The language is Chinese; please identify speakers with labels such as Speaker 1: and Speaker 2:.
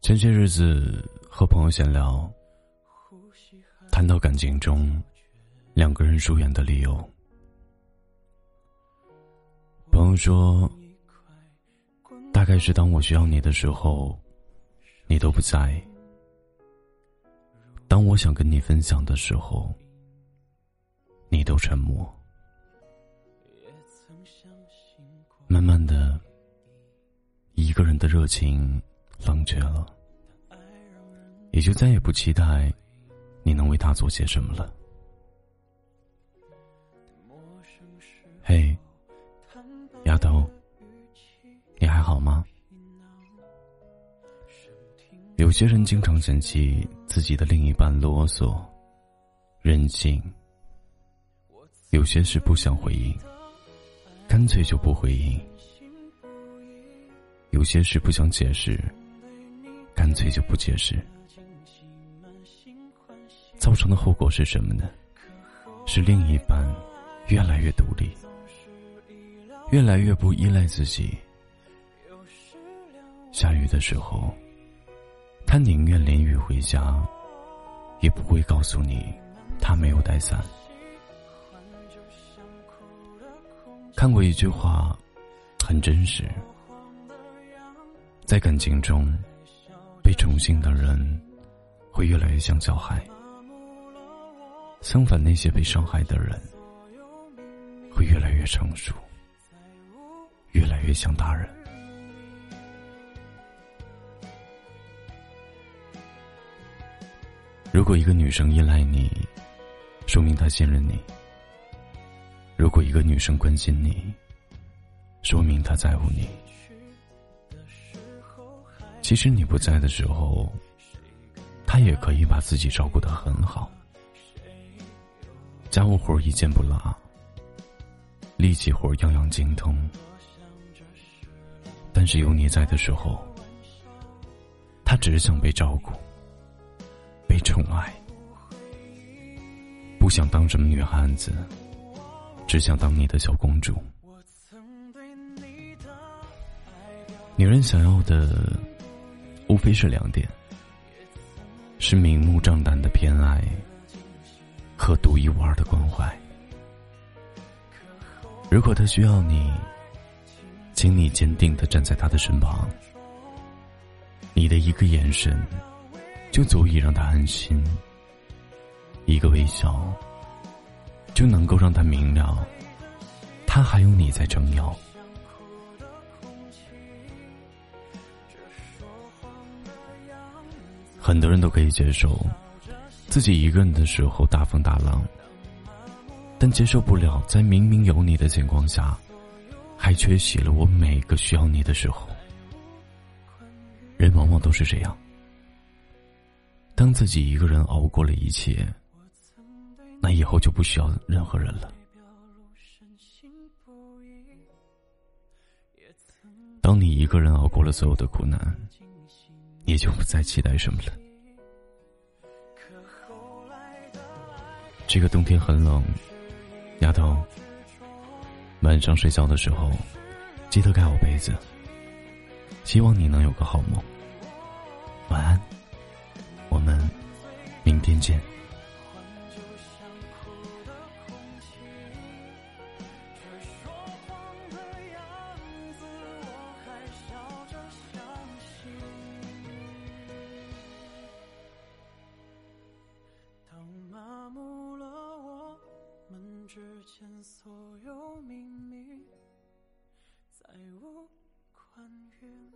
Speaker 1: 前些日子和朋友闲聊，谈到感情中两个人疏远的理由。朋友说，大概是当我需要你的时候，你都不在；当我想跟你分享的时候，你都沉默。慢慢的，人的热情冷却了。也就再也不期待你能为他做些什么了。嘿，丫头，你还好吗？有些人经常嫌弃自己的另一半啰嗦、任性，有些事不想回应，干脆就不回应；有些事不想解释，干脆就不解释。造成的后果是什么呢？是另一半越来越独立，越来越不依赖自己。下雨的时候，他宁愿淋雨回家，也不会告诉你他没有带伞。看过一句话，很真实：在感情中，被宠幸的人会越来越像小孩。相反，那些被伤害的人会越来越成熟，越来越像大人。如果一个女生依赖你，说明她信任你；如果一个女生关心你，说明她在乎你。其实你不在的时候，他也可以把自己照顾得很好。家务活一件不落，力气活样样精通。但是有你在的时候，他只想被照顾、被宠爱，不想当什么女汉子，只想当你的小公主。女人想要的，无非是两点：是明目张胆的偏爱。和独一无二的关怀。如果他需要你，请你坚定的站在他的身旁。你的一个眼神，就足以让他安心；一个微笑，就能够让他明了，他还有你在撑腰。很多人都可以接受。自己一个人的时候大风大浪，但接受不了在明明有你的情况下，还缺席了我每个需要你的时候。人往往都是这样，当自己一个人熬过了一切，那以后就不需要任何人了。当你一个人熬过了所有的苦难，也就不再期待什么了。这个冬天很冷，丫头。晚上睡觉的时候，记得盖好被子。希望你能有个好梦。晚安，我们明天见。
Speaker 2: 之间所有秘密，再无关于你。